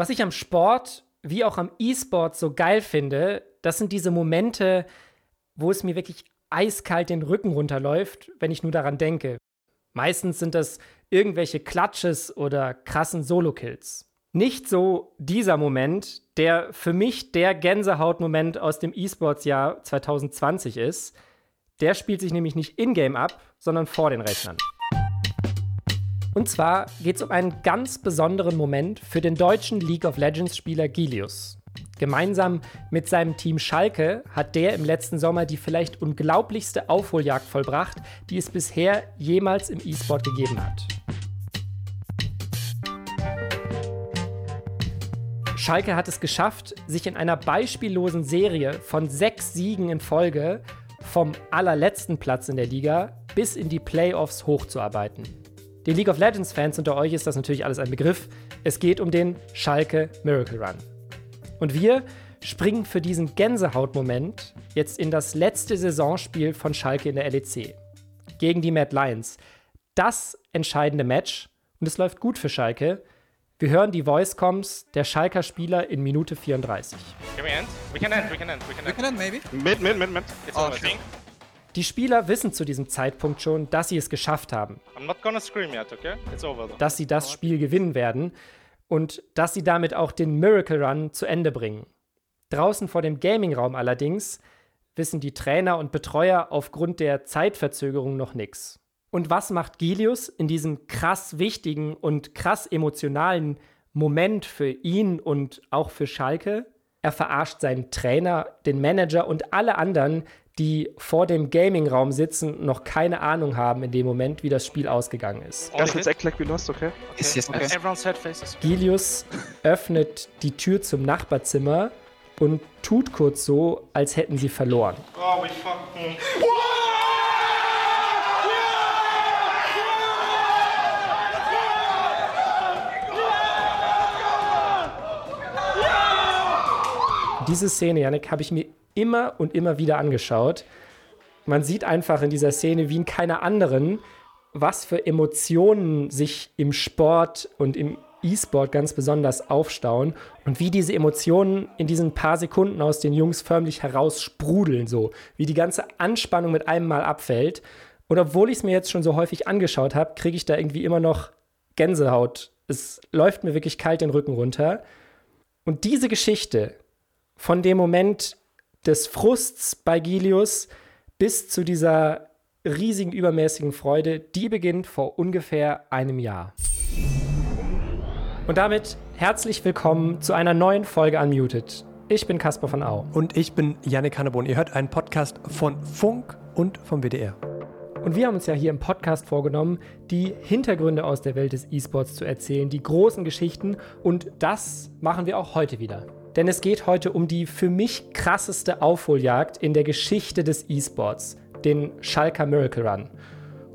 Was ich am Sport wie auch am E-Sport so geil finde, das sind diese Momente, wo es mir wirklich eiskalt den Rücken runterläuft, wenn ich nur daran denke. Meistens sind das irgendwelche Klatsches oder krassen Solo-Kills. Nicht so dieser Moment, der für mich der Gänsehautmoment aus dem E-Sports-Jahr 2020 ist. Der spielt sich nämlich nicht in-game ab, sondern vor den Rechnern. Und zwar geht es um einen ganz besonderen Moment für den deutschen League of Legends-Spieler Gilius. Gemeinsam mit seinem Team Schalke hat der im letzten Sommer die vielleicht unglaublichste Aufholjagd vollbracht, die es bisher jemals im E-Sport gegeben hat. Schalke hat es geschafft, sich in einer beispiellosen Serie von sechs Siegen in Folge vom allerletzten Platz in der Liga bis in die Playoffs hochzuarbeiten. Den League of Legends-Fans unter euch ist das natürlich alles ein Begriff. Es geht um den Schalke Miracle Run. Und wir springen für diesen Gänsehautmoment jetzt in das letzte Saisonspiel von Schalke in der LEC. Gegen die Mad Lions. Das entscheidende Match. Und es läuft gut für Schalke. Wir hören die Voice-Coms der Schalker Spieler in Minute 34. Can we end? We can end, we can end, we can end. We can end, maybe. Mid, mid, mid, mid. It's Oh, over. Die Spieler wissen zu diesem Zeitpunkt schon, dass sie es geschafft haben, I'm not gonna scream yet, okay? It's over though. dass sie das Spiel gewinnen werden und dass sie damit auch den Miracle Run zu Ende bringen. Draußen vor dem Gaming-Raum allerdings wissen die Trainer und Betreuer aufgrund der Zeitverzögerung noch nichts. Und was macht Gilius in diesem krass wichtigen und krass emotionalen Moment für ihn und auch für Schalke? Er verarscht seinen Trainer, den Manager und alle anderen, die vor dem Gaming-Raum sitzen und noch keine Ahnung haben in dem Moment, wie das Spiel ausgegangen ist. Let's hit? act like we lost, okay? Yes, yes, Okay. yes. Everyone's head faces. Gilius öffnet die Tür zum Nachbarzimmer und tut kurz so, als hätten sie verloren. Oh, we fucking. Diese Szene, Janik, habe ich mir immer und immer wieder angeschaut. Man sieht einfach in dieser Szene wie in keiner anderen, was für Emotionen sich im Sport und im E-Sport ganz besonders aufstauen und wie diese Emotionen in diesen paar Sekunden aus den Jungs förmlich heraussprudeln, so wie die ganze Anspannung mit einem Mal abfällt. Und obwohl ich es mir jetzt schon so häufig angeschaut habe, kriege ich da irgendwie immer noch Gänsehaut. Es läuft mir wirklich kalt den Rücken runter. Und diese Geschichte, von dem Moment des Frusts bei Gilius bis zu dieser riesigen übermäßigen Freude, die beginnt vor ungefähr einem Jahr. Und damit herzlich willkommen zu einer neuen Folge Unmuted. Ich bin Caspar von Au. Und ich bin Yannick Hannebrunn. Ihr hört einen Podcast von Funk und vom WDR. Und wir haben uns ja hier im Podcast vorgenommen, die Hintergründe aus der Welt des E-Sports zu erzählen, die großen Geschichten. Und das machen wir auch heute wieder. Denn es geht heute um die für mich krasseste Aufholjagd in der Geschichte des E-Sports, den Schalker Miracle Run.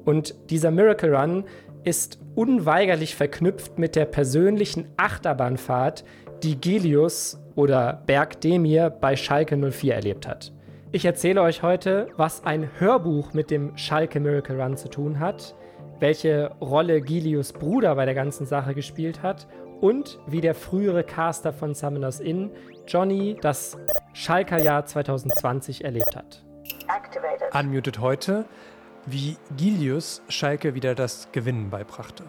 Und dieser Miracle Run ist unweigerlich verknüpft mit der persönlichen Achterbahnfahrt, die Gilius oder Berg Demir bei Schalke 04 erlebt hat. Ich erzähle euch heute, was ein Hörbuch mit dem Schalke Miracle Run zu tun hat, welche Rolle Gilius Bruder bei der ganzen Sache gespielt hat und wie der frühere Caster von Summoners Inn, Johnny, das Schalker Jahr 2020 erlebt hat. Unmuted heute, wie Gilius Schalke wieder das Gewinnen beibrachte.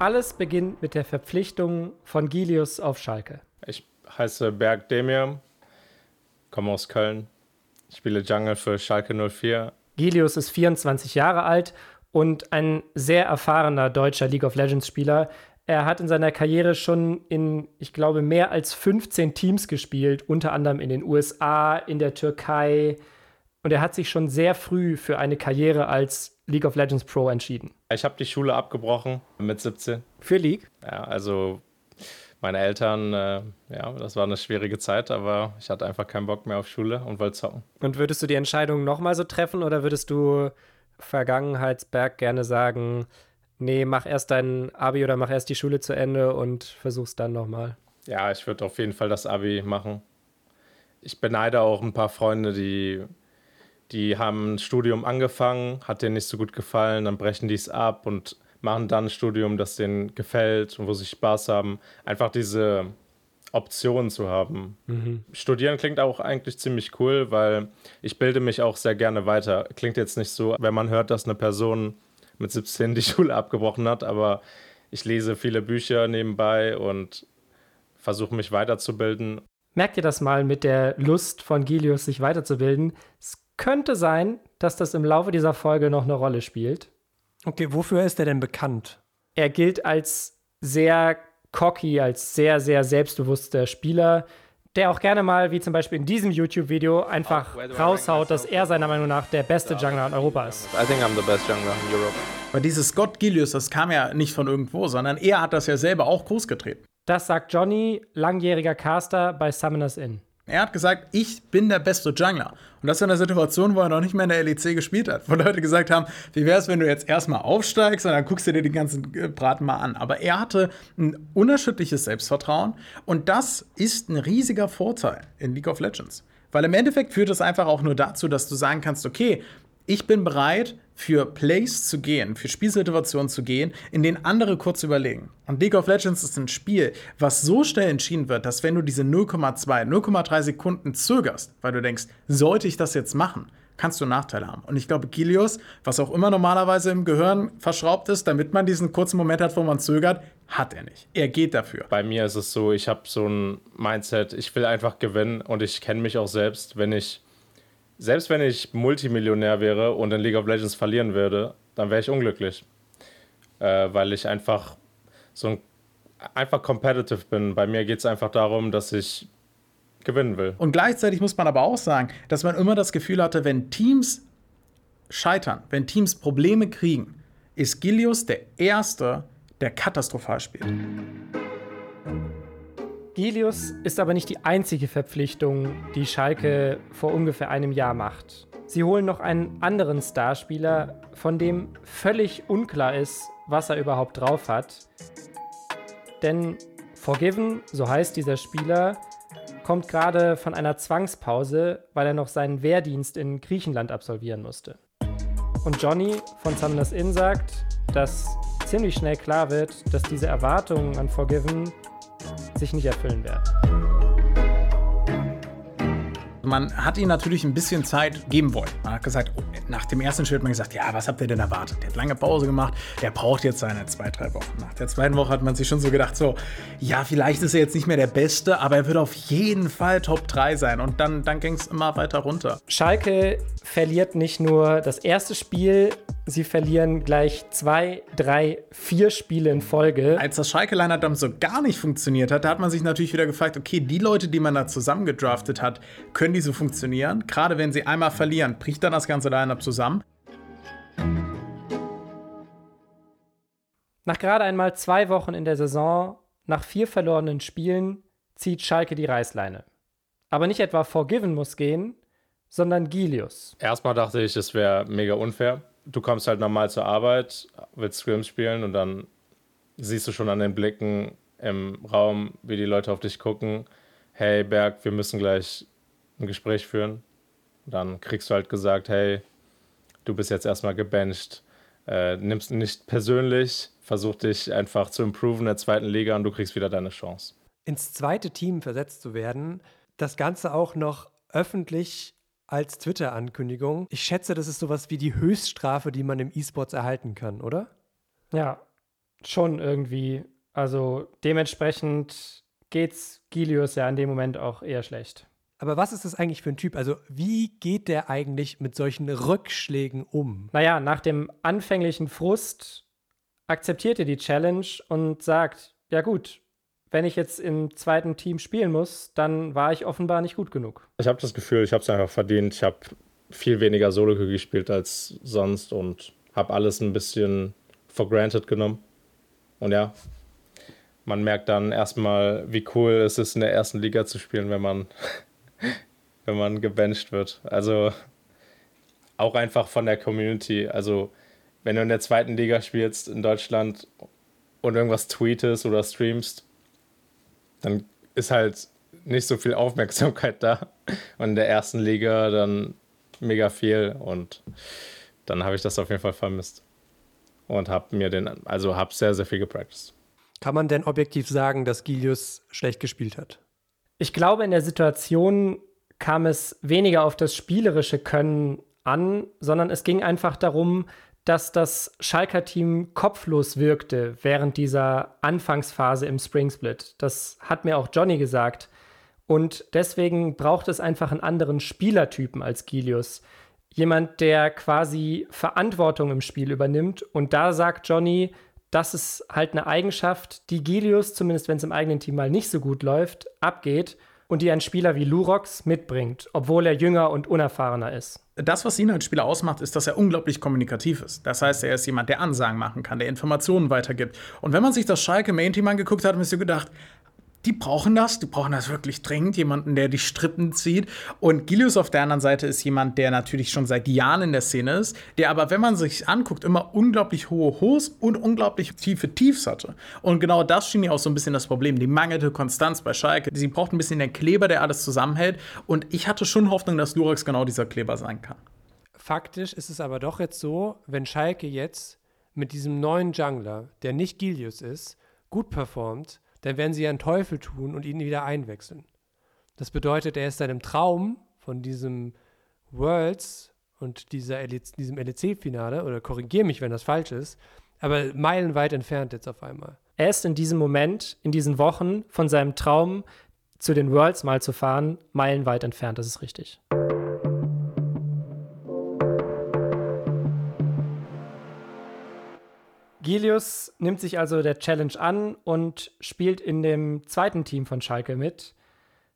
Alles beginnt mit der Verpflichtung von Gilius auf Schalke. Ich heiße Berg Demir, komme aus Köln, spiele Jungle für Schalke 04. Gilius ist 24 Jahre alt und ein sehr erfahrener deutscher League of Legends Spieler. Er hat in seiner Karriere schon in, ich glaube, mehr als 15 Teams gespielt, unter anderem in den USA, in der Türkei. Und er hat sich schon sehr früh für eine Karriere als League of Legends Pro entschieden. Ich habe die Schule abgebrochen mit 17. Für League? Ja, also meine Eltern, äh, ja, das war eine schwierige Zeit, aber ich hatte einfach keinen Bock mehr auf Schule und wollte zocken. Und würdest du die Entscheidung nochmal so treffen oder würdest du Vergangenheitsberg gerne sagen, nee, mach erst dein Abi oder mach erst die Schule zu Ende und versuch's dann nochmal? Ja, ich würde auf jeden Fall das Abi machen. Ich beneide auch ein paar Freunde, die, die haben ein Studium angefangen, hat denen nicht so gut gefallen, dann brechen die es ab und machen dann ein Studium, das denen gefällt und wo sie Spaß haben. Einfach diese Optionen zu haben. Mhm. Studieren klingt auch eigentlich ziemlich cool, weil ich bilde mich auch sehr gerne weiter. Klingt jetzt nicht so, wenn man hört, dass eine Person mit 17 die Schule abgebrochen hat, aber ich lese viele Bücher nebenbei und versuche mich weiterzubilden. Merkt ihr das mal mit der Lust von Gilius, sich weiterzubilden? Es könnte sein, dass das im Laufe dieser Folge noch eine Rolle spielt. Okay, wofür ist er denn bekannt? Er gilt als sehr cocky, als sehr, sehr selbstbewusster Spieler, der auch gerne mal, wie zum Beispiel in diesem YouTube-Video, einfach raushaut, dass er seiner Meinung nach der beste Jungler in Europa ist. I think I'm the best Jungler in Europe. Aber dieses Scott Gilius, das kam ja nicht von irgendwo, sondern er hat das ja selber auch großgetreten. Das sagt Johnny, langjähriger Caster bei Summoners Inn. Er hat gesagt, ich bin der beste Jungler. Und das in einer Situation, wo er noch nicht mehr in der LEC gespielt hat. Wo Leute gesagt haben, wie wäre es, wenn du jetzt erstmal aufsteigst und dann guckst du dir den ganzen äh, Braten mal an. Aber er hatte ein unerschütterliches Selbstvertrauen. Und das ist ein riesiger Vorteil in League of Legends. Weil im Endeffekt führt es einfach auch nur dazu, dass du sagen kannst, okay, ich bin bereit, für Plays zu gehen, für Spielsituationen zu gehen, in denen andere kurz überlegen. Und League of Legends ist ein Spiel, was so schnell entschieden wird, dass wenn du diese 0,2, 0,3 Sekunden zögerst, weil du denkst, sollte ich das jetzt machen, kannst du Nachteile haben. Und ich glaube, Kilios, was auch immer normalerweise im Gehirn verschraubt ist, damit man diesen kurzen Moment hat, wo man zögert, hat er nicht. Er geht dafür. Bei mir ist es so, ich habe so ein Mindset, ich will einfach gewinnen und ich kenne mich auch selbst, wenn ich selbst wenn ich Multimillionär wäre und in League of Legends verlieren würde, dann wäre ich unglücklich. Äh, weil ich einfach so ein, einfach competitive bin. Bei mir geht es einfach darum, dass ich gewinnen will. Und gleichzeitig muss man aber auch sagen, dass man immer das Gefühl hatte, wenn Teams scheitern, wenn Teams Probleme kriegen, ist Gilius der Erste, der katastrophal spielt. Gilius ist aber nicht die einzige Verpflichtung, die Schalke vor ungefähr einem Jahr macht. Sie holen noch einen anderen Starspieler, von dem völlig unklar ist, was er überhaupt drauf hat. Denn Forgiven, so heißt dieser Spieler, kommt gerade von einer Zwangspause, weil er noch seinen Wehrdienst in Griechenland absolvieren musste. Und Johnny von Summoners Inn sagt, dass ziemlich schnell klar wird, dass diese Erwartungen an Forgiven sich nicht erfüllen werden. Man hat ihm natürlich ein bisschen Zeit geben wollen. Man hat gesagt, nach dem ersten Schritt hat man gesagt, ja, was habt ihr denn erwartet? Der hat lange Pause gemacht, der braucht jetzt seine zwei, drei Wochen. Nach der zweiten Woche hat man sich schon so gedacht, so, ja, vielleicht ist er jetzt nicht mehr der Beste, aber er wird auf jeden Fall Top 3 sein. Und dann, dann ging es immer weiter runter. Schalke verliert nicht nur das erste Spiel, sie verlieren gleich zwei, drei, vier Spiele in Folge. Als das Schalke-Line-Up dann so gar nicht funktioniert hat, da hat man sich natürlich wieder gefragt, okay, die Leute, die man da zusammengedraftet hat, können die so funktionieren? Gerade wenn sie einmal verlieren, bricht dann das ganze Line-Up zusammen. Nach gerade einmal zwei Wochen in der Saison, nach vier verlorenen Spielen, zieht Schalke die Reißleine. Aber nicht etwa Forgiven muss gehen, sondern Gilius. Erstmal dachte ich, es wäre mega unfair du kommst halt normal zur Arbeit, willst Scrims spielen und dann siehst du schon an den Blicken im Raum, wie die Leute auf dich gucken. Hey Berg, wir müssen gleich ein Gespräch führen. Dann kriegst du halt gesagt, hey, du bist jetzt erstmal gebencht. Äh, nimmst nicht persönlich, versuch dich einfach zu improven in der zweiten Liga und du kriegst wieder deine Chance. Ins zweite Team versetzt zu werden, das Ganze auch noch öffentlich als Twitter-Ankündigung. Ich schätze, das ist sowas wie die Höchststrafe, die man im E-Sports erhalten kann, oder? Ja, schon irgendwie. Also dementsprechend geht's Gilius ja in dem Moment auch eher schlecht. Aber was ist das eigentlich für ein Typ? Also, wie geht der eigentlich mit solchen Rückschlägen um? Naja, nach dem anfänglichen Frust akzeptiert er die Challenge und sagt: Ja, gut, wenn ich jetzt im zweiten Team spielen muss, dann war ich offenbar nicht gut genug. Ich habe das Gefühl, ich habe es einfach verdient. Ich habe viel weniger Solo gespielt als sonst und habe alles ein bisschen for granted genommen. Und ja, man merkt dann erstmal, wie cool es ist, in der ersten Liga zu spielen, wenn man, wenn man gebencht wird. Also auch einfach von der Community. Also wenn du in der zweiten Liga spielst in Deutschland und irgendwas tweetest oder streamst, dann ist halt nicht so viel Aufmerksamkeit da. Und in der ersten Liga dann mega viel und dann habe ich das auf jeden Fall vermisst. Und habe mir den, also habe sehr, sehr viel gepracticed. Kann man denn objektiv sagen, dass Gilius schlecht gespielt hat? Ich glaube, in der Situation kam es weniger auf das spielerische Können an, sondern es ging einfach darum, dass das Schalker Team kopflos wirkte während dieser Anfangsphase im Spring Split. Das hat mir auch Johnny gesagt. Und deswegen braucht es einfach einen anderen Spielertypen als Gilius. Jemand, der quasi Verantwortung im Spiel übernimmt. Und da sagt Johnny, das ist halt eine Eigenschaft, die Gilius, zumindest wenn es im eigenen Team mal nicht so gut läuft, abgeht und die ein Spieler wie Lurox mitbringt, obwohl er jünger und unerfahrener ist. Das, was ihn als Spieler ausmacht, ist, dass er unglaublich kommunikativ ist. Das heißt, er ist jemand, der Ansagen machen kann, der Informationen weitergibt. Und wenn man sich das Schalke Main Team angeguckt hat, hat man sich gedacht, die brauchen das, die brauchen das wirklich dringend, jemanden, der die Strippen zieht. Und Gilius auf der anderen Seite ist jemand, der natürlich schon seit Jahren in der Szene ist, der aber, wenn man sich anguckt, immer unglaublich hohe Hochs und unglaublich tiefe Tiefs hatte. Und genau das schien ja auch so ein bisschen das Problem, die mangelnde Konstanz bei Schalke. Sie braucht ein bisschen den Kleber, der alles zusammenhält. Und ich hatte schon Hoffnung, dass Lurax genau dieser Kleber sein kann. Faktisch ist es aber doch jetzt so, wenn Schalke jetzt mit diesem neuen Jungler, der nicht Gilius ist, gut performt, dann werden sie einen Teufel tun und ihn wieder einwechseln. Das bedeutet, er ist seinem Traum von diesem Worlds und dieser LEC, diesem LEC-Finale, oder korrigiere mich, wenn das falsch ist, aber meilenweit entfernt jetzt auf einmal. Er ist in diesem Moment, in diesen Wochen von seinem Traum, zu den Worlds mal zu fahren, meilenweit entfernt, das ist richtig. Gilius nimmt sich also der Challenge an und spielt in dem zweiten Team von Schalke mit.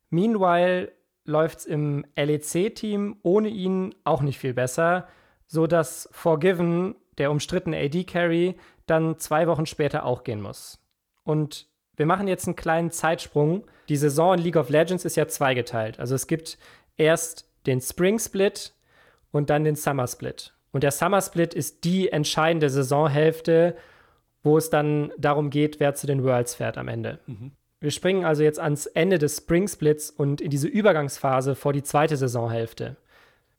Meanwhile läuft es im LEC-Team ohne ihn auch nicht viel besser, sodass Forgiven, der umstrittene AD-Carry, dann zwei Wochen später auch gehen muss. Und wir machen jetzt einen kleinen Zeitsprung. Die Saison in League of Legends ist ja zweigeteilt. Also es gibt erst den Spring Split und dann den Summer Split. Und der Summer Split ist die entscheidende Saisonhälfte, wo es dann darum geht, wer zu den Worlds fährt am Ende. Mhm. Wir springen also jetzt ans Ende des Spring Splits und in diese Übergangsphase vor die zweite Saisonhälfte.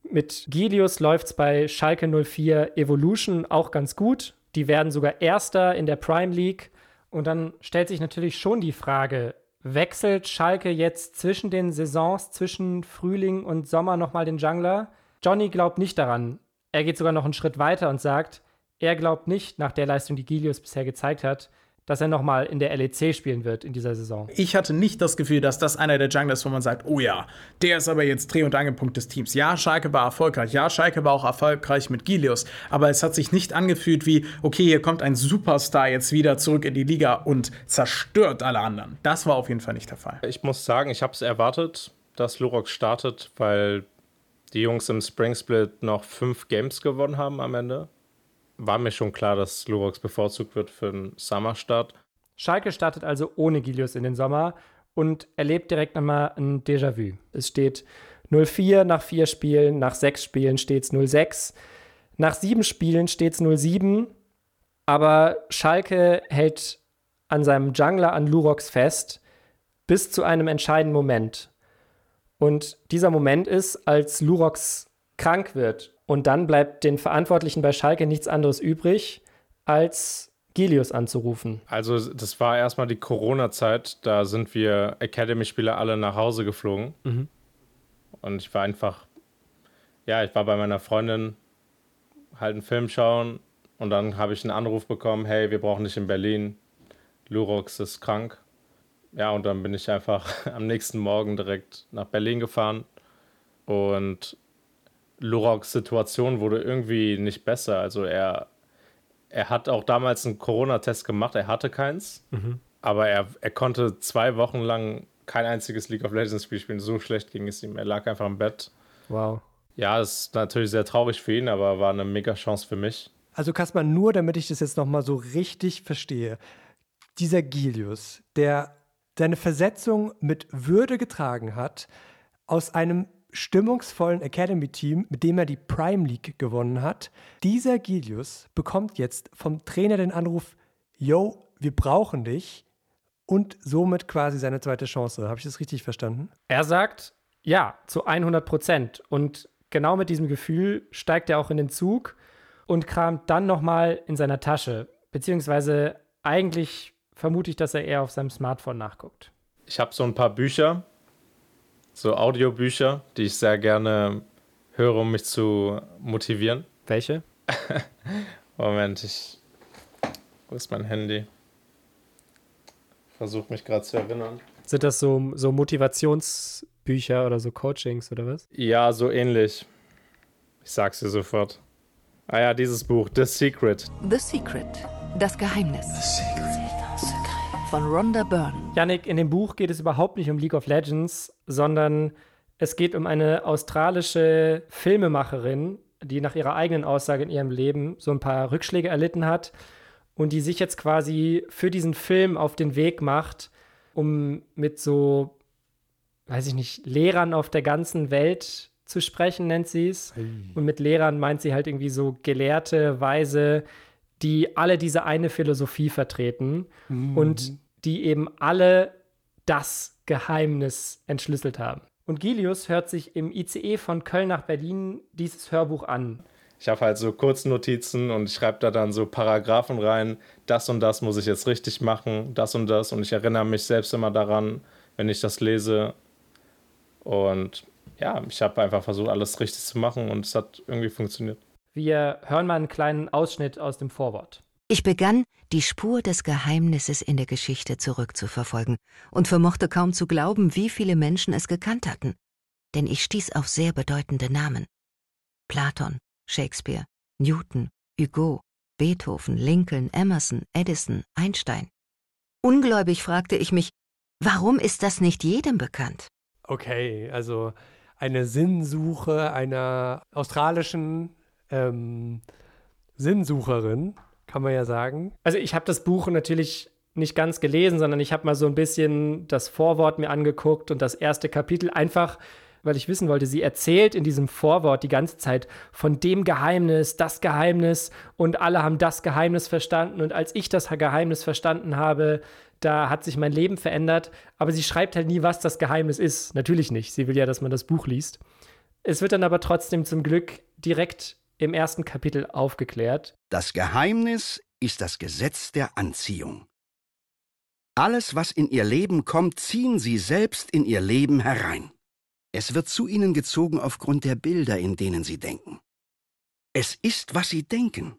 Mit Gilius läuft es bei Schalke 04 Evolution auch ganz gut. Die werden sogar Erster in der Prime League. Und dann stellt sich natürlich schon die Frage, wechselt Schalke jetzt zwischen den Saisons, zwischen Frühling und Sommer nochmal den Jungler? Johnny glaubt nicht daran. Er geht sogar noch einen Schritt weiter und sagt, er glaubt nicht, nach der Leistung, die Gilius bisher gezeigt hat, dass er nochmal in der LEC spielen wird in dieser Saison. Ich hatte nicht das Gefühl, dass das einer der Junglers, wo man sagt, oh ja, der ist aber jetzt Dreh- und Angelpunkt des Teams. Ja, Schalke war erfolgreich. Ja, Schalke war auch erfolgreich mit Gilius. Aber es hat sich nicht angefühlt wie, okay, hier kommt ein Superstar jetzt wieder zurück in die Liga und zerstört alle anderen. Das war auf jeden Fall nicht der Fall. Ich muss sagen, ich habe es erwartet, dass Lurox startet, weil die Jungs im Spring Split noch fünf Games gewonnen haben am Ende, war mir schon klar, dass Lurox bevorzugt wird für den Summer-Start. Schalke startet also ohne Gilius in den Sommer und erlebt direkt nochmal ein Déjà-vu. Es steht 0-4 nach vier Spielen, nach sechs Spielen steht es 0-6, nach sieben Spielen steht es 0-7, aber Schalke hält an seinem Jungler an Lurox fest bis zu einem entscheidenden Moment. Und dieser Moment ist, als Lurox krank wird. Und dann bleibt den Verantwortlichen bei Schalke nichts anderes übrig, als Gilius anzurufen. Also das war erstmal die Corona-Zeit. Da sind wir Academy-Spieler alle nach Hause geflogen. Mhm. Und ich war einfach, ja, ich war bei meiner Freundin halt einen Film schauen. Und dann habe ich einen Anruf bekommen, hey, wir brauchen dich in Berlin. Lurox ist krank. Ja, und dann bin ich einfach am nächsten Morgen direkt nach Berlin gefahren. Und Luroks Situation wurde irgendwie nicht besser. Also er, er hat auch damals einen Corona-Test gemacht, er hatte keins. Mhm. Aber er, er konnte zwei Wochen lang kein einziges League of Legends Spiel spielen. So schlecht ging es ihm. Er lag einfach im Bett. Wow. Ja, das ist natürlich sehr traurig für ihn, aber war eine mega Chance für mich. Also Kaspar, nur damit ich das jetzt nochmal so richtig verstehe. Dieser Gilius, der seine Versetzung mit Würde getragen hat, aus einem stimmungsvollen Academy-Team, mit dem er die Prime League gewonnen hat. Dieser Gilius bekommt jetzt vom Trainer den Anruf, yo, wir brauchen dich. und somit quasi seine zweite Chance. Habe ich das richtig verstanden? Er sagt, ja, zu 100 Prozent. Und genau mit diesem Gefühl steigt er auch in den Zug und kramt dann nochmal in seiner Tasche. Beziehungsweise eigentlich vermute ich, dass er eher auf seinem Smartphone nachguckt. Ich habe so ein paar Bücher, so Audiobücher, die ich sehr gerne höre, um mich zu motivieren. Welche? Moment, ich. Wo ist mein Handy? Versuche mich gerade zu erinnern. Sind das so, so Motivationsbücher oder so Coachings oder was? Ja, so ähnlich. Ich sag's dir sofort. Ah ja, dieses Buch, The Secret. The Secret. Das Geheimnis. Von Rhonda Byrne. Yannick, in dem Buch geht es überhaupt nicht um League of Legends, sondern es geht um eine australische Filmemacherin, die nach ihrer eigenen Aussage in ihrem Leben so ein paar Rückschläge erlitten hat und die sich jetzt quasi für diesen Film auf den Weg macht, um mit so, weiß ich nicht, Lehrern auf der ganzen Welt zu sprechen, nennt sie es. Und mit Lehrern meint sie halt irgendwie so gelehrte, weise, die alle diese eine Philosophie vertreten und die eben alle das Geheimnis entschlüsselt haben. Und Gilius hört sich im ICE von Köln nach Berlin dieses Hörbuch an. Ich habe halt so Kurznotizen und ich schreibe da dann so Paragraphen rein. Das und das muss ich jetzt richtig machen, das und das. Und ich erinnere mich selbst immer daran, wenn ich das lese. Und ja, ich habe einfach versucht, alles richtig zu machen und es hat irgendwie funktioniert. Wir hören mal einen kleinen Ausschnitt aus dem Vorwort. Ich begann, die Spur des Geheimnisses in der Geschichte zurückzuverfolgen und vermochte kaum zu glauben, wie viele Menschen es gekannt hatten. Denn ich stieß auf sehr bedeutende Namen. Platon, Shakespeare, Newton, Hugo, Beethoven, Lincoln, Emerson, Edison, Einstein. Ungläubig fragte ich mich, warum ist das nicht jedem bekannt? Okay, also eine Sinnsuche einer australischen ähm, Sinnsucherin, kann man ja sagen. Also ich habe das Buch natürlich nicht ganz gelesen, sondern ich habe mal so ein bisschen das Vorwort mir angeguckt und das erste Kapitel einfach, weil ich wissen wollte, sie erzählt in diesem Vorwort die ganze Zeit von dem Geheimnis, das Geheimnis und alle haben das Geheimnis verstanden und als ich das Geheimnis verstanden habe, da hat sich mein Leben verändert, aber sie schreibt halt nie, was das Geheimnis ist. Natürlich nicht. Sie will ja, dass man das Buch liest. Es wird dann aber trotzdem zum Glück direkt im ersten Kapitel aufgeklärt. Das Geheimnis ist das Gesetz der Anziehung. Alles, was in ihr Leben kommt, ziehen sie selbst in ihr Leben herein. Es wird zu ihnen gezogen aufgrund der Bilder, in denen sie denken. Es ist, was sie denken.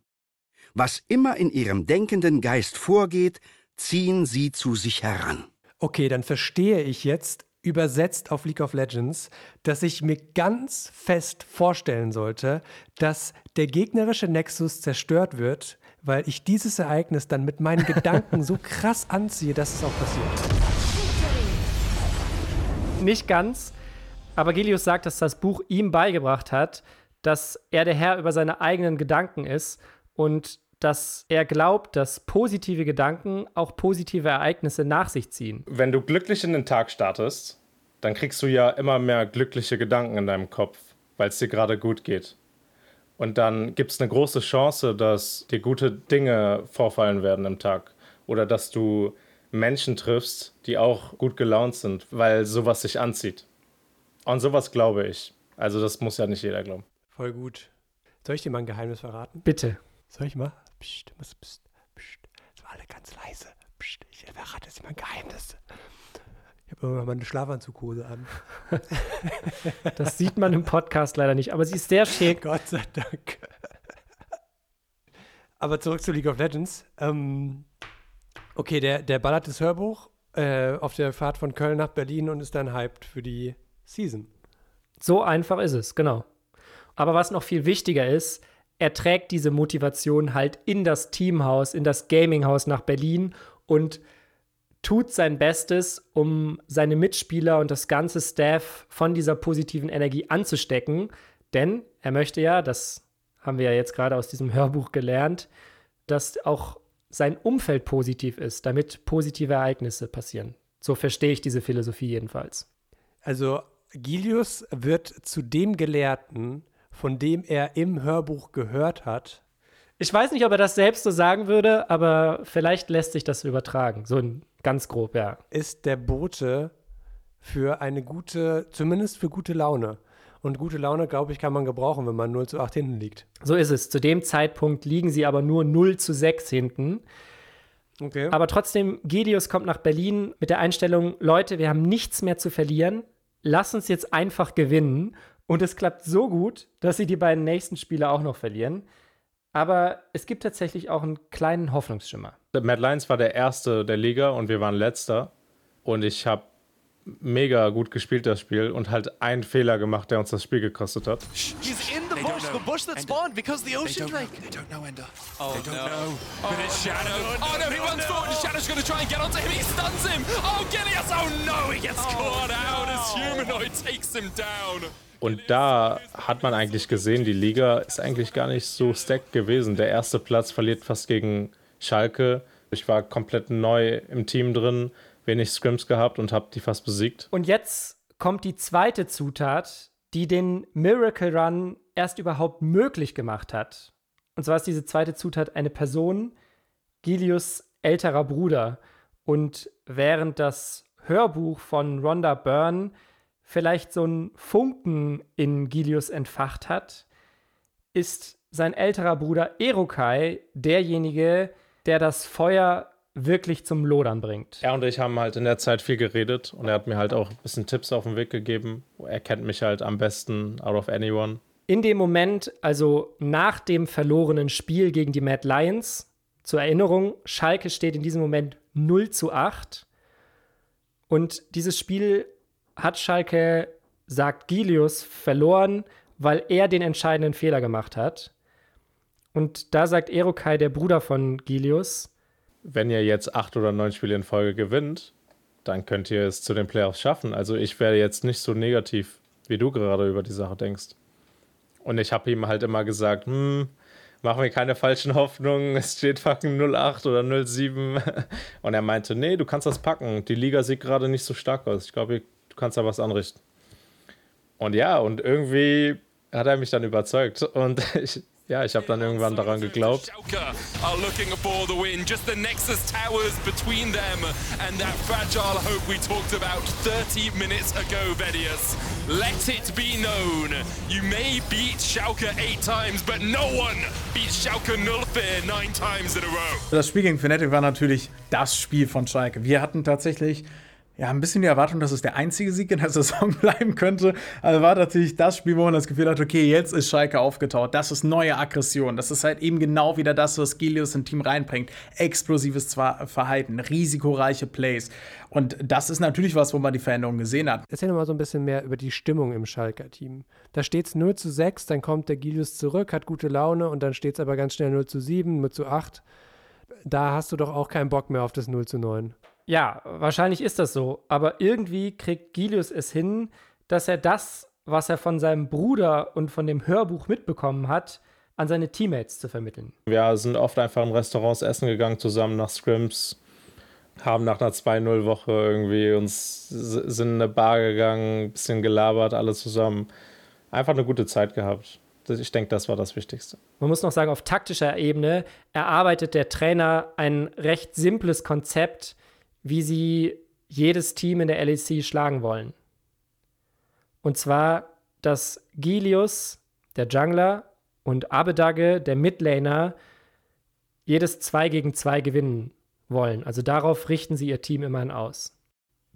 Was immer in ihrem denkenden Geist vorgeht, ziehen sie zu sich heran. Okay, dann verstehe ich jetzt, übersetzt auf League of Legends, dass ich mir ganz fest vorstellen sollte, dass der gegnerische Nexus zerstört wird, weil ich dieses Ereignis dann mit meinen Gedanken so krass anziehe, dass es auch passiert. Nicht ganz, aber Gelius sagt, dass das Buch ihm beigebracht hat, dass er der Herr über seine eigenen Gedanken ist und dass er glaubt, dass positive Gedanken auch positive Ereignisse nach sich ziehen. Wenn du glücklich in den Tag startest, dann kriegst du ja immer mehr glückliche Gedanken in deinem Kopf, weil es dir gerade gut geht. Und dann gibt es eine große Chance, dass dir gute Dinge vorfallen werden im Tag. Oder dass du Menschen triffst, die auch gut gelaunt sind, weil sowas sich anzieht. Und sowas glaube ich. Also das muss ja nicht jeder glauben. Voll gut. Soll ich dir mal ein Geheimnis verraten? Bitte. Soll ich mal? Psst, psst, psst, psst. Das war alle ganz leise. Psst, ich verrate jetzt mal ein Geheimnis. Ich habe irgendwann mal eine Schlafanzughose an. Das sieht man im Podcast leider nicht, aber sie ist sehr schick. Gott sei Dank. Aber zurück zu League of Legends. Ähm, okay, der, der ballert das Hörbuch äh, auf der Fahrt von Köln nach Berlin und ist dann hyped für die Season. So einfach ist es, genau. Aber was noch viel wichtiger ist, er trägt diese Motivation halt in das Teamhaus, in das Gaminghaus nach Berlin und tut sein Bestes, um seine Mitspieler und das ganze Staff von dieser positiven Energie anzustecken. Denn er möchte ja, das haben wir ja jetzt gerade aus diesem Hörbuch gelernt, dass auch sein Umfeld positiv ist, damit positive Ereignisse passieren. So verstehe ich diese Philosophie jedenfalls. Also Gilius wird zu dem Gelehrten, von dem er im Hörbuch gehört hat. Ich weiß nicht, ob er das selbst so sagen würde, aber vielleicht lässt sich das übertragen. So in ganz grob, ja. Ist der Bote für eine gute, zumindest für gute Laune. Und gute Laune, glaube ich, kann man gebrauchen, wenn man 0 zu 8 hinten liegt. So ist es. Zu dem Zeitpunkt liegen sie aber nur 0 zu 6 hinten. Okay. Aber trotzdem, Gideus kommt nach Berlin mit der Einstellung, Leute, wir haben nichts mehr zu verlieren. Lass uns jetzt einfach gewinnen. Und es klappt so gut, dass sie die beiden nächsten Spiele auch noch verlieren. Aber es gibt tatsächlich auch einen kleinen Hoffnungsschimmer. Matt Lyons war der Erste der Liga und wir waren Letzter. Und ich habe mega gut gespielt, das Spiel, und halt einen Fehler gemacht, der uns das Spiel gekostet hat. He's in the bush, the bush that spawned because the ocean drake. They don't know, Ender. Oh they don't no. know. But it's Shadow. Oh no, he runs forward and Shadow's gonna try and get onto him. He stuns him. Oh, Gilius. Oh no, he gets caught out as Humanoid takes him down. Und da hat man eigentlich gesehen, die Liga ist eigentlich gar nicht so stacked gewesen. Der erste Platz verliert fast gegen Schalke. Ich war komplett neu im Team drin, wenig Scrims gehabt und habe die fast besiegt. Und jetzt kommt die zweite Zutat, die den Miracle Run erst überhaupt möglich gemacht hat. Und zwar ist diese zweite Zutat eine Person, Gilius älterer Bruder. Und während das Hörbuch von Rhonda Byrne vielleicht so einen Funken in Gilius entfacht hat, ist sein älterer Bruder Erokai derjenige, der das Feuer wirklich zum Lodern bringt. Er und ich haben halt in der Zeit viel geredet und er hat mir halt auch ein bisschen Tipps auf den Weg gegeben. Er kennt mich halt am besten out of anyone. In dem Moment, also nach dem verlorenen Spiel gegen die Mad Lions, zur Erinnerung, Schalke steht in diesem Moment 0 zu 8. Und dieses Spiel hat Schalke, sagt Gilius, verloren, weil er den entscheidenden Fehler gemacht hat. Und da sagt Erokai, der Bruder von Gilius, Wenn ihr jetzt acht oder neun Spiele in Folge gewinnt, dann könnt ihr es zu den Playoffs schaffen. Also ich werde jetzt nicht so negativ, wie du gerade über die Sache denkst. Und ich habe ihm halt immer gesagt, hm, mach mir keine falschen Hoffnungen, es steht fucking 08 oder 07. Und er meinte, nee, du kannst das packen. Die Liga sieht gerade nicht so stark aus. Ich glaube, du kannst da was anrichten. Und ja, und irgendwie hat er mich dann überzeugt. Und ich, ja, ich habe dann irgendwann daran geglaubt. Schalke are looking for the win. Just the Nexus towers between them and that fragile hope we talked about 30 minutes ago, Vedius. Let it be known. You may beat Schalke eight times, but no one beats Schalke 04 nine times in a row. Das Spiel gegen Fnatic war natürlich das Spiel von Schalke. Wir hatten tatsächlich ja, ein bisschen die Erwartung, dass es der einzige Sieg in der Saison bleiben könnte. Also war natürlich das Spiel, wo man das Gefühl hat, okay, jetzt ist Schalke aufgetaut. Das ist neue Aggression. Das ist halt eben genau wieder das, was Gilius im Team reinbringt. Explosives Verhalten, risikoreiche Plays. Und das ist natürlich was, wo man die Veränderung gesehen hat. Erzähl mal so ein bisschen mehr über die Stimmung im Schalker Team. Da steht es 0 zu 6, dann kommt der Gilius zurück, hat gute Laune und dann steht es aber ganz schnell 0 zu 7, 0 zu 8. Da hast du doch auch keinen Bock mehr auf das 0 zu 9. Ja, wahrscheinlich ist das so. Aber irgendwie kriegt Gilius es hin, dass er das, was er von seinem Bruder und von dem Hörbuch mitbekommen hat, an seine Teammates zu vermitteln. Wir sind oft einfach in Restaurants essen gegangen, zusammen nach Scrims, haben nach einer 2-0-Woche irgendwie uns sind in eine Bar gegangen, ein bisschen gelabert, alle zusammen. Einfach eine gute Zeit gehabt. Ich denke, das war das Wichtigste. Man muss noch sagen, auf taktischer Ebene erarbeitet der Trainer ein recht simples Konzept, wie sie jedes Team in der LEC schlagen wollen. Und zwar, dass Gilius, der Jungler, und Abedage, der Midlaner, jedes 2 gegen 2 gewinnen wollen. Also darauf richten sie ihr Team immerhin aus.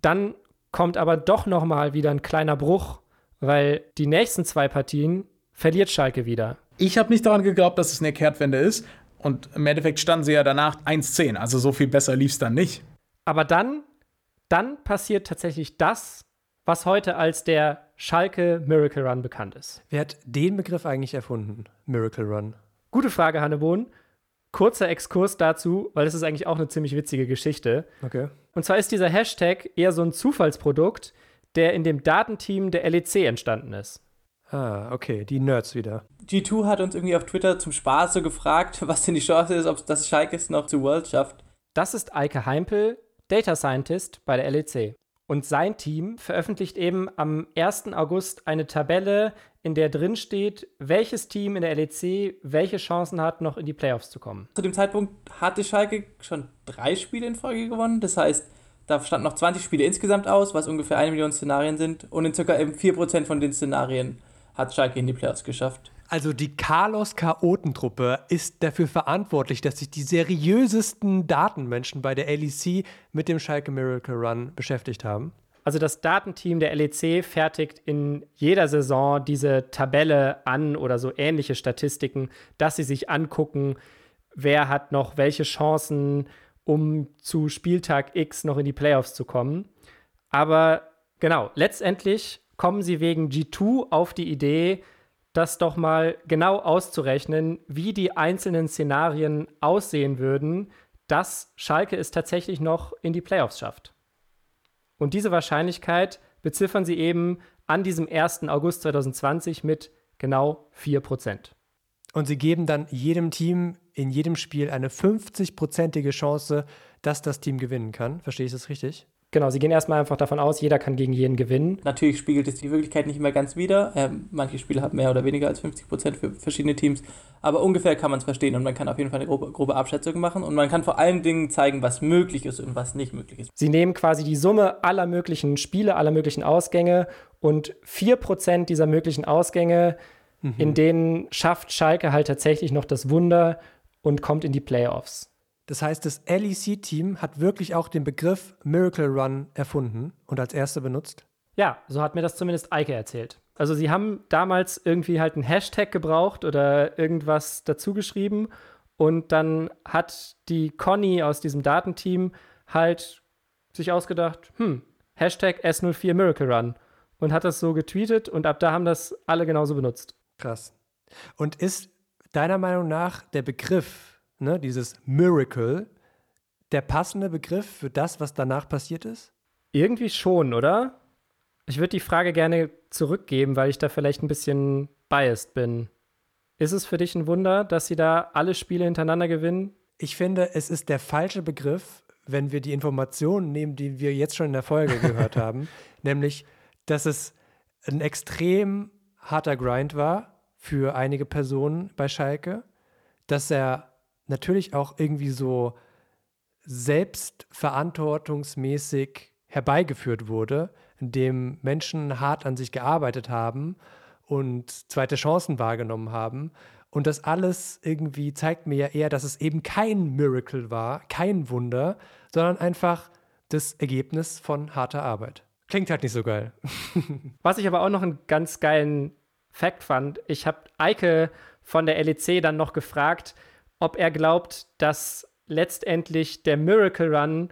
Dann kommt aber doch noch mal wieder ein kleiner Bruch, weil die nächsten zwei Partien verliert Schalke wieder. Ich habe nicht daran geglaubt, dass es eine Kehrtwende ist. Und im Endeffekt standen sie ja danach 1-10. Also so viel besser lief es dann nicht. Aber dann, dann passiert tatsächlich das, was heute als der Schalke Miracle Run bekannt ist. Wer hat den Begriff eigentlich erfunden? Miracle Run. Gute Frage, Hannebohn. Kurzer Exkurs dazu, weil das ist eigentlich auch eine ziemlich witzige Geschichte. Okay. Und zwar ist dieser Hashtag eher so ein Zufallsprodukt, der in dem Datenteam der LEC entstanden ist. Ah, okay, die Nerds wieder. G2 hat uns irgendwie auf Twitter zum Spaß so gefragt, was denn die Chance ist, ob das Schalke es noch zu World schafft. Das ist Eike Heimpel, Data Scientist bei der LEC. Und sein Team veröffentlicht eben am 1. August eine Tabelle, in der drin steht, welches Team in der LEC welche Chancen hat, noch in die Playoffs zu kommen. Zu dem Zeitpunkt hatte Schalke schon drei Spiele in Folge gewonnen. Das heißt, Da standen noch 20 Spiele insgesamt aus, was ungefähr eine Million Szenarien sind. Und in circa eben 4% von den Szenarien hat Schalke in die Playoffs geschafft. Also die Carlos Chaotentruppe ist dafür verantwortlich, dass sich die seriösesten Datenmenschen bei der LEC mit dem Schalke Miracle Run beschäftigt haben. Also das Datenteam der LEC fertigt in jeder Saison diese Tabelle an oder so ähnliche Statistiken, dass sie sich angucken, wer hat noch welche Chancen, um zu Spieltag X noch in die Playoffs zu kommen. Aber genau, letztendlich kommen sie wegen G2 auf die Idee, das doch mal genau auszurechnen, wie die einzelnen Szenarien aussehen würden, dass Schalke es tatsächlich noch in die Playoffs schafft. Und diese Wahrscheinlichkeit beziffern sie eben an diesem 1. August 2020 mit genau 4%. Und sie geben dann jedem Team in jedem Spiel eine 50-prozentige Chance, dass das Team gewinnen kann. Verstehe ich das richtig? Genau, sie gehen erstmal einfach davon aus, jeder kann gegen jeden gewinnen. Natürlich spiegelt es die Wirklichkeit nicht immer ganz wider. Ähm, manche Spiele haben mehr oder weniger als 50 Prozent für verschiedene Teams. Aber ungefähr kann man es verstehen und man kann auf jeden Fall eine grobe, grobe Abschätzung machen und man kann vor allen Dingen zeigen, was möglich ist und was nicht möglich ist. Sie nehmen quasi die Summe aller möglichen Spiele, aller möglichen Ausgänge und 4% dieser möglichen Ausgänge, mhm. in denen schafft Schalke halt tatsächlich noch das Wunder und kommt in die Playoffs. Das heißt, das LEC-Team hat wirklich auch den Begriff Miracle Run erfunden und als erster benutzt? Ja, so hat mir das zumindest Eike erzählt. Also sie haben damals irgendwie halt einen Hashtag gebraucht oder irgendwas dazu geschrieben und dann hat die Conny aus diesem Datenteam halt sich ausgedacht, hm, Hashtag S04 Miracle Run und hat das so getweetet und ab da haben das alle genauso benutzt. Krass. Und ist deiner Meinung nach der Begriff ne, dieses Miracle, der passende Begriff für das, was danach passiert ist? Irgendwie schon, oder? Ich würde die Frage gerne zurückgeben, weil ich da vielleicht ein bisschen biased bin. Ist es für dich ein Wunder, dass sie da alle Spiele hintereinander gewinnen? Ich finde, es ist der falsche Begriff, wenn wir die Informationen nehmen, die wir jetzt schon in der Folge gehört haben, nämlich, dass es ein extrem harter Grind war für einige Personen bei Schalke, dass er natürlich auch irgendwie so selbstverantwortungsmäßig herbeigeführt wurde, indem Menschen hart an sich gearbeitet haben und zweite Chancen wahrgenommen haben. Und das alles irgendwie zeigt mir ja eher, dass es eben kein Miracle war, kein Wunder, sondern einfach das Ergebnis von harter Arbeit. Klingt halt nicht so geil. Was ich aber auch noch einen ganz geilen Fact fand, ich habe Eike von der LEC dann noch gefragt, ob er glaubt, dass letztendlich der Miracle Run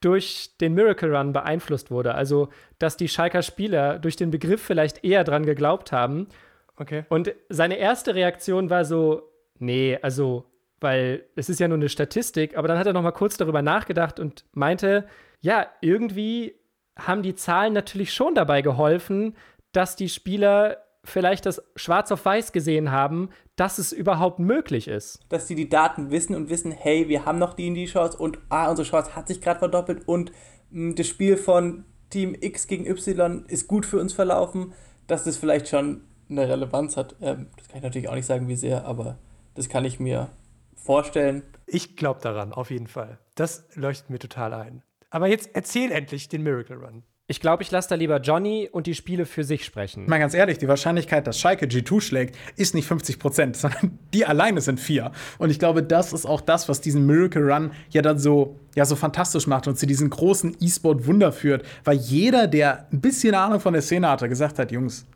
durch den Miracle Run beeinflusst wurde. Also, dass die Schalker Spieler durch den Begriff vielleicht eher dran geglaubt haben. Okay. Und seine erste Reaktion war so, nee, also, weil es ist ja nur eine Statistik, aber dann hat er noch mal kurz darüber nachgedacht und meinte, ja, irgendwie haben die Zahlen natürlich schon dabei geholfen, dass die Spieler vielleicht das schwarz auf weiß gesehen haben, dass es überhaupt möglich ist. Dass sie die Daten wissen und wissen, hey, wir haben noch die in die Chance und ah, unsere Chance hat sich gerade verdoppelt und mh, hm, das Spiel von Team X gegen Y ist gut für uns verlaufen, dass das vielleicht schon eine Relevanz hat. Ähm, das kann ich natürlich auch nicht sagen, wie sehr, aber das kann ich mir vorstellen. Ich glaube daran, auf jeden Fall. Das leuchtet mir total ein. Aber jetzt erzähl endlich den Miracle Run. Ich glaube, ich lasse da lieber Johnny und die Spiele für sich sprechen. Mal ganz ehrlich, die Wahrscheinlichkeit, dass Schalke G2 schlägt, ist nicht 50 Prozent, sondern die alleine sind vier. Und ich glaube, das ist auch das, was diesen Miracle Run ja dann so, ja, so fantastisch macht und zu diesem großen E-Sport-Wunder führt. Weil jeder, der ein bisschen Ahnung von der Szene hatte, gesagt hat, Jungs,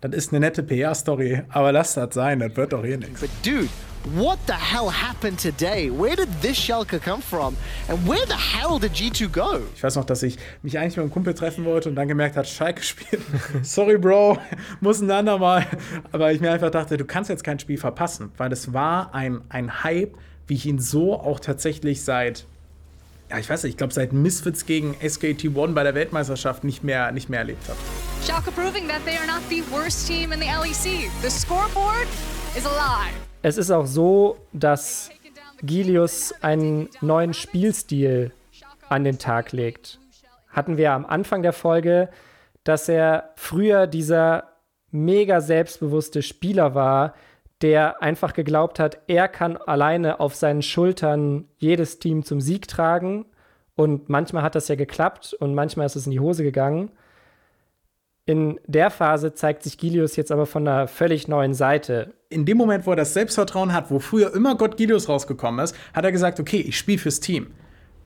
das ist eine nette PR-Story, aber lasst das sein, das wird doch eh nichts. But dude, what the hell happened today? Where did this Schalke come from? And where the hell did G2 go? Ich weiß noch, dass ich mich eigentlich mit einem Kumpel treffen wollte und dann gemerkt hat, Schalke spielt. Sorry, Bro, muss ein andermal. Aber ich mir einfach dachte, du kannst jetzt kein Spiel verpassen, weil es war ein, ein Hype, wie ich ihn so auch tatsächlich seit ja, ich weiß nicht, ich glaube, seit Misfits gegen SKT1 bei der Weltmeisterschaft nicht mehr, nicht mehr erlebt habe. Schalke proving that they are not the worst team in the LEC. The scoreboard is alive. Es ist auch so, dass Gilius einen neuen Spielstil an den Tag legt. Hatten wir am Anfang der Folge, dass er früher dieser mega selbstbewusste Spieler war, der einfach geglaubt hat, er kann alleine auf seinen Schultern jedes Team zum Sieg tragen Und manchmal hat das ja geklappt und manchmal ist es in die Hose gegangen. In der Phase zeigt sich Gilius jetzt aber von einer völlig neuen Seite. In dem Moment, wo er das Selbstvertrauen hat, wo früher immer Gott Gilius rausgekommen ist, hat er gesagt, okay, ich spiele fürs Team.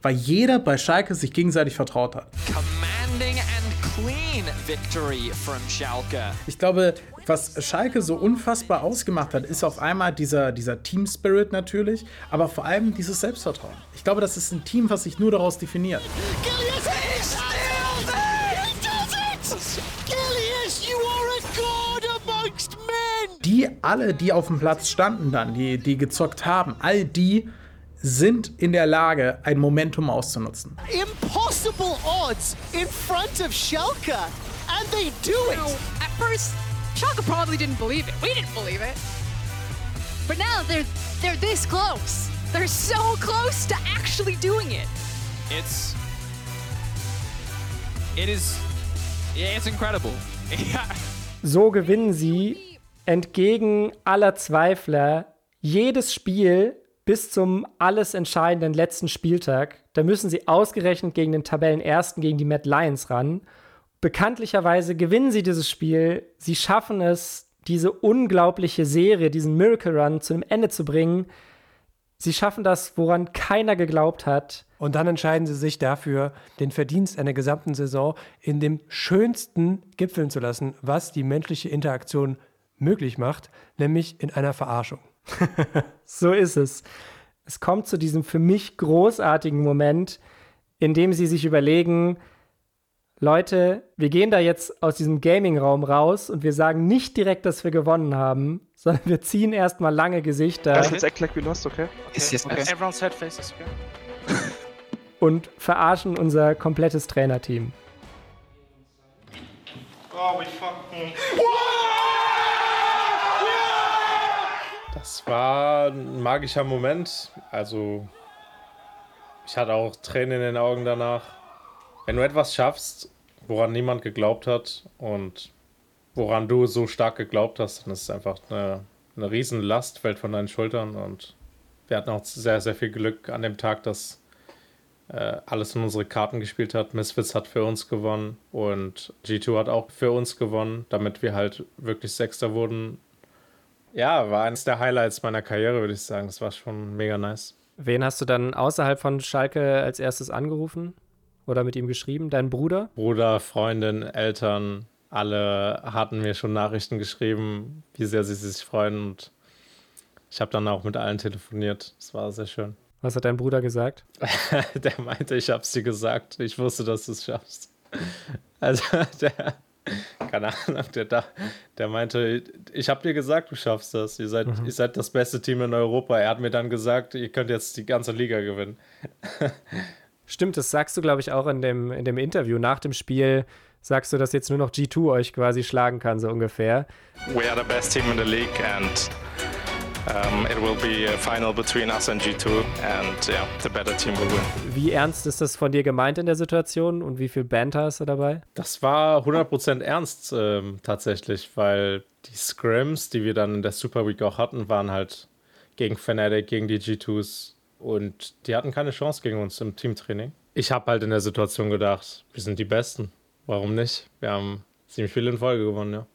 Weil jeder bei Schalke sich gegenseitig vertraut hat. Commanding and clean victory from Schalke. Ich glaube, was Schalke so unfassbar ausgemacht hat, ist auf einmal dieser, dieser Team-Spirit natürlich, aber vor allem dieses Selbstvertrauen. Ich glaube, das ist ein Team, was sich nur daraus definiert. Gilius is Die alle, die auf dem Platz standen dann, die, die gezockt haben, all die sind in der Lage, ein Momentum auszunutzen. Impossible odds in front of Schalke, and they do it! At first, Schalke probably didn't believe it. We didn't believe it. But now they're they're this close. They're so close to actually doing it. It's. It is. Yeah, it's incredible. So gewinnen sie entgegen aller Zweifler jedes Spiel bis zum alles entscheidenden letzten Spieltag. Da müssen sie ausgerechnet gegen den Tabellenersten, gegen die Mad Lions ran. Bekanntlicherweise gewinnen sie dieses Spiel. Sie schaffen es, diese unglaubliche Serie, diesen Miracle Run zu einem Ende zu bringen. Sie schaffen das, woran keiner geglaubt hat. Und dann entscheiden sie sich dafür, den Verdienst einer gesamten Saison in dem schönsten gipfeln zu lassen, was die menschliche Interaktion möglich macht, nämlich in einer Verarschung. so ist es. Es kommt zu diesem für mich großartigen Moment, in dem sie sich überlegen, Leute, wir gehen da jetzt aus diesem Gaming-Raum raus und wir sagen nicht direkt, dass wir gewonnen haben, sondern wir ziehen erstmal lange Gesichter Let's act like we lost, okay? Yes, yes, okay. yes. Everyone's sad faces, okay? und verarschen unser komplettes Trainerteam. Oh, we fucking. Das war ein magischer Moment. Also, ich hatte auch Tränen in den Augen danach. Wenn du etwas schaffst, woran niemand geglaubt hat und woran du so stark geglaubt hast, dann ist es einfach eine, eine riesen Last fällt von deinen Schultern und wir hatten auch sehr, sehr viel Glück an dem Tag, dass äh, alles in unsere Karten gespielt hat. Misfits hat für uns gewonnen und G2 hat auch für uns gewonnen, damit wir halt wirklich Sechster wurden. Ja, war eines der Highlights meiner Karriere, würde ich sagen. Das war schon mega nice. Wen hast du dann außerhalb von Schalke als erstes angerufen oder mit ihm geschrieben? Dein Bruder? Bruder, Freundin, Eltern, alle hatten mir schon Nachrichten geschrieben, wie sehr sie sich freuen und ich habe dann auch mit allen telefoniert. Das war sehr schön. Was hat dein Bruder gesagt? der meinte, ich hab's dir gesagt. Ich wusste, dass du es schaffst. Also, der, keine Ahnung, der, da, der meinte, ich hab dir gesagt, du schaffst das. Ihr seid, mhm. ihr seid das beste Team in Europa. Er hat mir dann gesagt, ihr könnt jetzt die ganze Liga gewinnen. Stimmt, das sagst du, glaube ich, auch in dem, in dem Interview nach dem Spiel. Sagst du, dass jetzt nur noch G2 euch quasi schlagen kann, so ungefähr? We are the best team in the league and Um, it will be a final between us and G2 and yeah, the better team will win. Wie ernst ist das von dir gemeint in der Situation und wie viel Banter hast du dabei? Das war 100% ernst ähm, tatsächlich, weil die Scrims, die wir dann in der Super Week auch hatten, waren halt gegen Fnatic, gegen die G2s und die hatten keine Chance gegen uns im Teamtraining. Ich habe halt in der Situation gedacht, wir sind die Besten. Warum nicht? Wir haben ziemlich viel in Folge gewonnen, ja.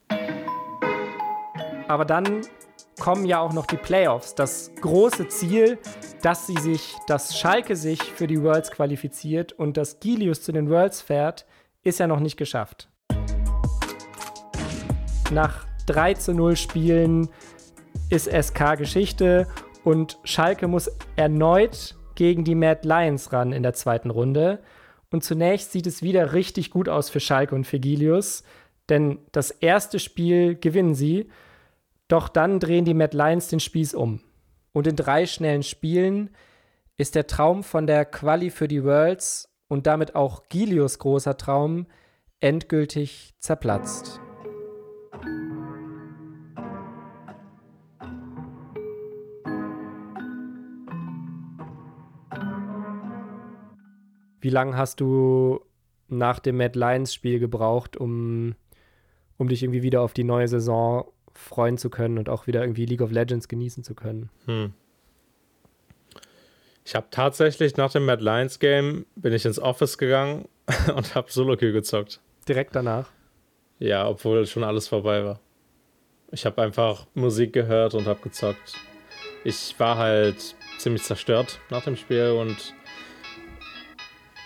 Aber dann kommen ja auch noch die Playoffs. Das große Ziel, dass sie sich, dass Schalke sich für die Worlds qualifiziert und dass Gilius zu den Worlds fährt, ist ja noch nicht geschafft. Nach 3 zu 0 Spielen ist SK Geschichte und Schalke muss erneut gegen die Mad Lions ran in der zweiten Runde. Und zunächst sieht es wieder richtig gut aus für Schalke und für Gilius, denn das erste Spiel gewinnen sie doch dann drehen die Mad Lions den Spieß um. Und in drei schnellen Spielen ist der Traum von der Quali für die Worlds und damit auch Gilios großer Traum endgültig zerplatzt. Wie lange hast du nach dem Mad Lions Spiel gebraucht, um, um dich irgendwie wieder auf die neue Saison freuen zu können und auch wieder irgendwie League of Legends genießen zu können. Hm. Ich habe tatsächlich nach dem Mad Lions Game bin ich ins Office gegangen und habe Solo Queue gezockt. Direkt danach. Ja, obwohl schon alles vorbei war. Ich habe einfach Musik gehört und habe gezockt. Ich war halt ziemlich zerstört nach dem Spiel und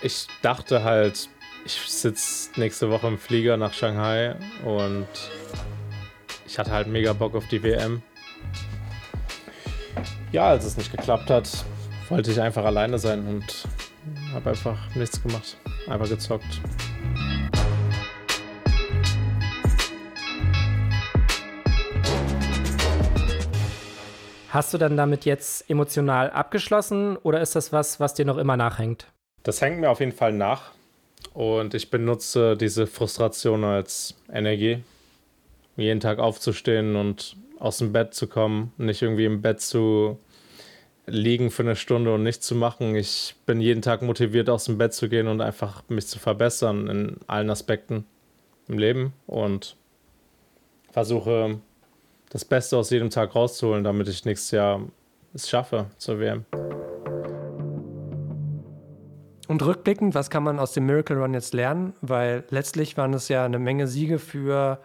ich dachte halt, ich sitze nächste Woche im Flieger nach Shanghai und ich hatte halt mega Bock auf die WM. Ja, als es nicht geklappt hat, wollte ich einfach alleine sein und habe einfach nichts gemacht. Einfach gezockt. Hast du dann damit jetzt emotional abgeschlossen oder ist das was, was dir noch immer nachhängt? Das hängt mir auf jeden Fall nach und ich benutze diese Frustration als Energie, jeden Tag aufzustehen und aus dem Bett zu kommen, nicht irgendwie im Bett zu liegen für eine Stunde und nichts zu machen. Ich bin jeden Tag motiviert, aus dem Bett zu gehen und einfach mich zu verbessern in allen Aspekten im Leben und versuche das Beste aus jedem Tag rauszuholen, damit ich nächstes Jahr es schaffe zur WM. Und rückblickend, was kann man aus dem Miracle Run jetzt lernen? Weil letztlich waren es ja eine Menge Siege für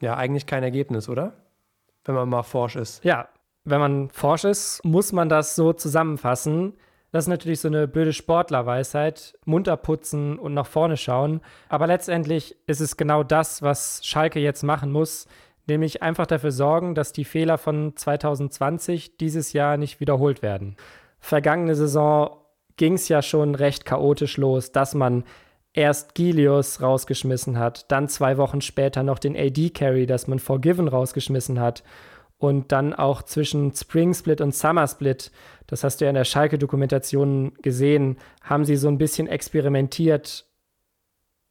ja eigentlich kein Ergebnis, oder? Wenn man mal forsch ist. Ja, wenn man forsch ist, muss man das so zusammenfassen. Das ist natürlich so eine blöde Sportlerweisheit. Munter putzen und nach vorne schauen. Aber letztendlich ist es genau das, was Schalke jetzt machen muss nämlich einfach dafür sorgen, dass die Fehler von 2020 dieses Jahr nicht wiederholt werden. Vergangene Saison ging es ja schon recht chaotisch los, dass man erst Gilius rausgeschmissen hat, dann zwei Wochen später noch den AD-Carry, dass man Forgiven rausgeschmissen hat und dann auch zwischen Spring Split und Summer Split, das hast du ja in der Schalke-Dokumentation gesehen, haben sie so ein bisschen experimentiert,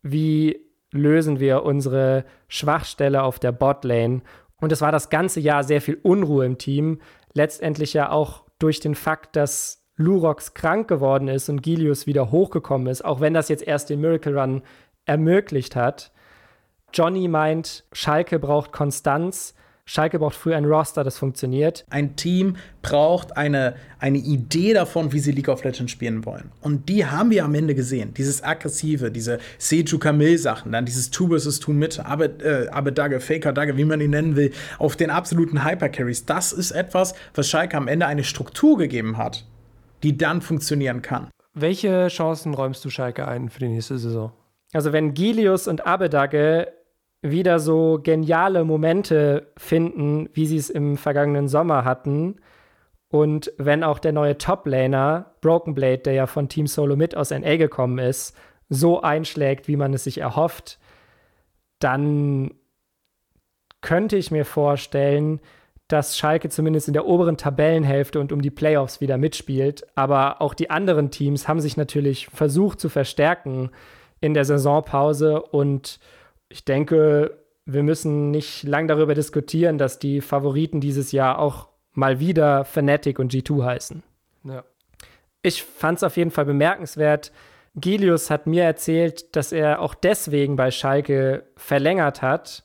wie lösen wir unsere Schwachstelle auf der Botlane. Und es war das ganze Jahr sehr viel Unruhe im Team. Letztendlich ja auch durch den Fakt, dass Lurox krank geworden ist und Gilius wieder hochgekommen ist, auch wenn das jetzt erst den Miracle Run ermöglicht hat. Johnny meint, Schalke braucht Konstanz. Schalke braucht früher ein Roster, das funktioniert. Ein Team braucht eine, eine Idee davon, wie sie League of Legends spielen wollen. Und die haben wir am Ende gesehen. Dieses aggressive, diese Seju Kamil-Sachen, dann dieses Two vs. Two Mitte, aber, äh, aber Dagge, Faker Dagge, wie man ihn nennen will, auf den absoluten Hypercarries. Das ist etwas, was Schalke am Ende eine Struktur gegeben hat, die dann funktionieren kann. Welche Chancen räumst du Schalke ein für die nächste Saison? Also wenn Gilius und Abedagge wieder so geniale Momente finden, wie sie es im vergangenen Sommer hatten. Und wenn auch der neue Top-Laner, Broken Blade, der ja von Team Solo mit aus NA gekommen ist, so einschlägt, wie man es sich erhofft, dann könnte ich mir vorstellen, dass Schalke zumindest in der oberen Tabellenhälfte und um die Playoffs wieder mitspielt. Aber auch die anderen Teams haben sich natürlich versucht zu verstärken in der Saisonpause und ich denke, wir müssen nicht lang darüber diskutieren, dass die Favoriten dieses Jahr auch mal wieder Fnatic und G2 heißen. Ja. Ich fand es auf jeden Fall bemerkenswert. Gilius hat mir erzählt, dass er auch deswegen bei Schalke verlängert hat,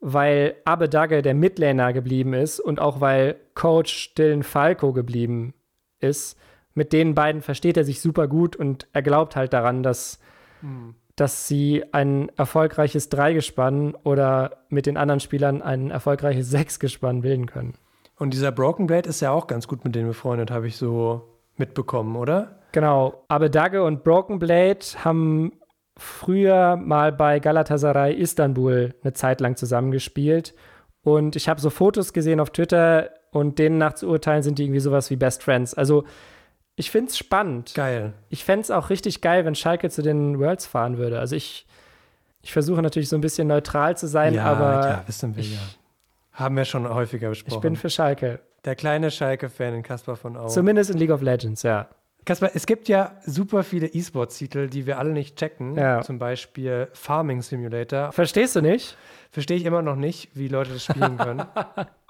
weil Abedagge der Midlaner geblieben ist und auch weil Coach Dylan Falco geblieben ist. Mit den beiden versteht er sich super gut und er glaubt halt daran, dass hm dass sie ein erfolgreiches Dreigespann oder mit den anderen Spielern ein erfolgreiches Sechsgespann bilden können. Und dieser Broken Blade ist ja auch ganz gut mit denen befreundet, habe ich so mitbekommen, oder? Genau. Abedagge und Broken Blade haben früher mal bei Galatasaray Istanbul eine Zeit lang zusammengespielt. Und ich habe so Fotos gesehen auf Twitter und denen nach zu urteilen sind die irgendwie sowas wie Best Friends. Also ich finde es spannend. Geil. Ich fände es auch richtig geil, wenn Schalke zu den Worlds fahren würde. Also ich, ich versuche natürlich so ein bisschen neutral zu sein, ja, aber. Ja, wissen wir ich, ja. Haben wir schon häufiger besprochen. Ich bin für Schalke. Der kleine Schalke-Fan in Kaspar von Au. Zumindest in League of Legends, ja. Kaspar, es gibt ja super viele E-Sports-Titel, die wir alle nicht checken. Ja. Zum Beispiel Farming Simulator. Verstehst du nicht? Verstehe ich immer noch nicht, wie Leute das spielen können.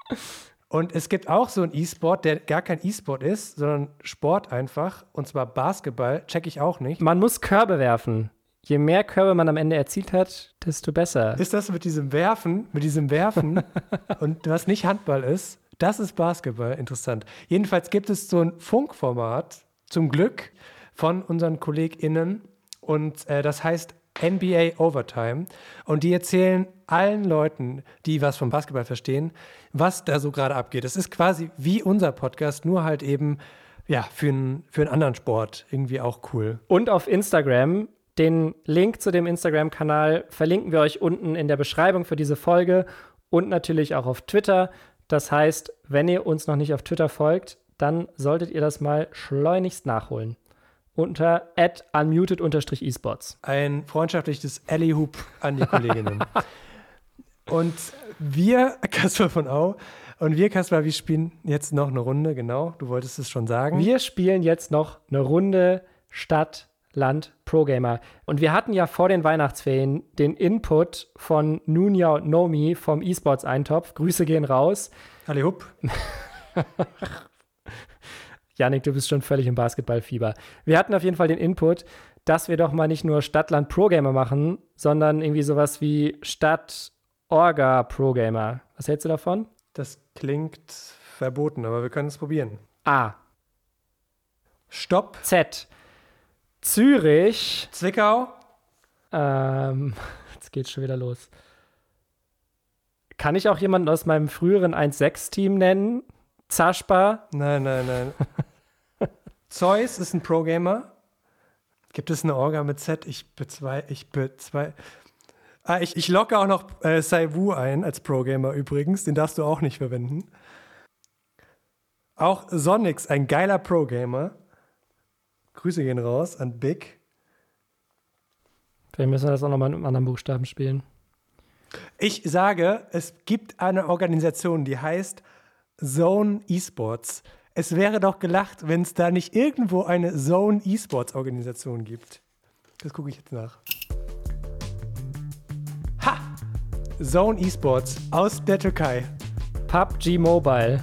Und es gibt auch so einen E-Sport, der gar kein E-Sport ist, sondern Sport einfach. Und zwar Basketball, check ich auch nicht. Man muss Körbe werfen. Je mehr Körbe man am Ende erzielt hat, desto besser. Ist das mit diesem Werfen, mit diesem Werfen und was nicht Handball ist, das ist Basketball, interessant. Jedenfalls gibt es so ein Funkformat, zum Glück von unseren KollegInnen. Und äh, das heißt NBA Overtime. Und die erzählen allen Leuten, die was vom Basketball verstehen, was da so gerade abgeht. Es ist quasi wie unser Podcast, nur halt eben ja, für, einen für einen anderen Sport irgendwie auch cool. Und auf Instagram. Den Link zu dem Instagram-Kanal verlinken wir euch unten in der Beschreibung für diese Folge und natürlich auch auf Twitter. Das heißt, wenn ihr uns noch nicht auf Twitter folgt, dann solltet ihr das mal schleunigst nachholen. Unter unmuted-esports. Ein freundschaftliches Alley-Hoop an die Kolleginnen. und wir, Kasper von Au, und wir, Kasper, wir spielen jetzt noch eine Runde, genau. Du wolltest es schon sagen. Wir spielen jetzt noch eine Runde Stadt, Land, Pro Gamer. Und wir hatten ja vor den Weihnachtsferien den Input von Nunia und Nomi vom esports Eintopf. Grüße gehen raus. Halli hup. Janik, du bist schon völlig im Basketballfieber. Wir hatten auf jeden Fall den Input, dass wir doch mal nicht nur Stadtland Pro Gamer machen, sondern irgendwie sowas wie Stadt Orga Pro Gamer. Was hältst du davon? Das klingt verboten, aber wir können es probieren. A. Stopp. Z. Zürich. Zwickau. Ähm, jetzt geht's schon wieder los. Kann ich auch jemanden aus meinem früheren 1-6-Team nennen? Zaschba? Nein, nein, nein. Zeus ist ein Pro-Gamer. Gibt es eine Orga mit Z? Ich bezwei, ich bezwei. Ah, ich, ich locke auch noch äh, Sai Wu ein als Pro-Gamer übrigens. Den darfst du auch nicht verwenden. Auch Sonics, ein geiler Pro-Gamer. Grüße gehen raus an Big. Vielleicht müssen wir das auch nochmal mit einem anderen Buchstaben spielen. Ich sage, es gibt eine Organisation, die heißt Zone Esports. Es wäre doch gelacht, wenn es da nicht irgendwo eine Zone Esports Organisation gibt. Das gucke ich jetzt nach. Ha! Zone Esports aus der Türkei. PUBG Mobile.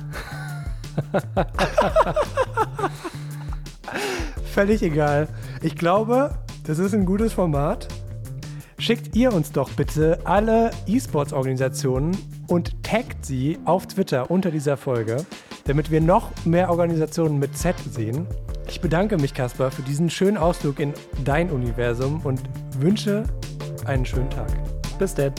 Völlig egal. Ich glaube, das ist ein gutes Format. Schickt ihr uns doch bitte alle E-Sports-Organisationen und taggt sie auf Twitter unter dieser Folge, damit wir noch mehr Organisationen mit Z sehen. Ich bedanke mich, Caspar, für diesen schönen Ausflug in dein Universum und wünsche einen schönen Tag. Bis dann.